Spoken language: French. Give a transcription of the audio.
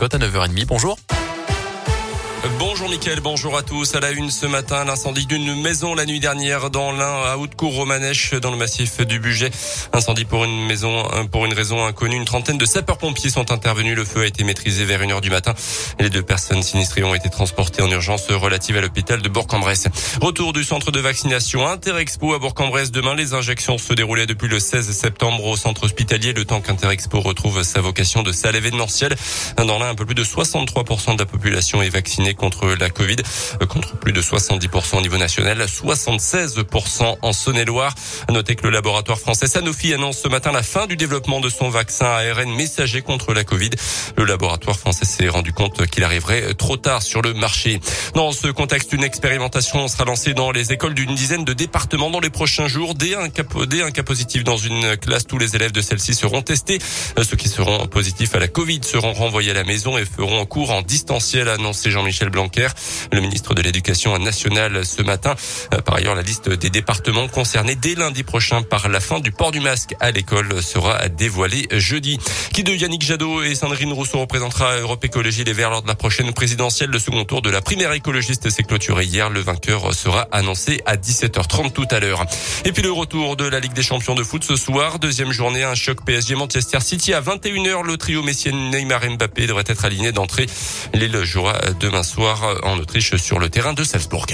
Cotte à 9h30. Bonjour. Bonjour Mickaël, bonjour à tous. À la une ce matin, l'incendie d'une maison la nuit dernière dans l'Ain à Haute-Cour Romanèche dans le massif du budget. Incendie pour une maison, pour une raison inconnue. Une trentaine de sapeurs-pompiers sont intervenus. Le feu a été maîtrisé vers 1h du matin. Les deux personnes sinistrées ont été transportées en urgence relative à l'hôpital de Bourg-en-Bresse. Retour du centre de vaccination Interexpo à Bourg-en-Bresse. Demain, les injections se déroulaient depuis le 16 septembre au centre hospitalier. Le temps qu'Interexpo retrouve sa vocation de salle événementielle. Dans l'Ain, un peu plus de 63% de la population est vaccinée contre la Covid, euh, contre plus de 70% au niveau national, 76% en Saône-et-Loire. Notez que le laboratoire français Sanofi annonce ce matin la fin du développement de son vaccin ARN messager contre la Covid. Le laboratoire français s'est rendu compte qu'il arriverait trop tard sur le marché. Dans ce contexte, une expérimentation sera lancée dans les écoles d'une dizaine de départements dans les prochains jours. Dès un cas, dès un cas positif dans une classe, tous les élèves de celle-ci seront testés. Euh, ceux qui seront positifs à la Covid seront renvoyés à la maison et feront cours en distanciel, annoncé Jean-Michel Michel Blanquer, le ministre de l'Éducation nationale ce matin. Euh, par ailleurs, la liste des départements concernés dès lundi prochain par la fin du port du masque à l'école sera dévoilée jeudi. Qui de Yannick Jadot et Sandrine Rousseau représentera Europe Écologie Les Verts lors de la prochaine présidentielle? Le second tour de la primaire écologiste s'est clôturé hier. Le vainqueur sera annoncé à 17h30 tout à l'heure. Et puis le retour de la Ligue des champions de foot ce soir. Deuxième journée, un choc PSG Manchester City à 21h. Le trio messien Neymar Mbappé devrait être aligné d'entrée. Lille jouera demain soir en Autriche sur le terrain de Salzbourg.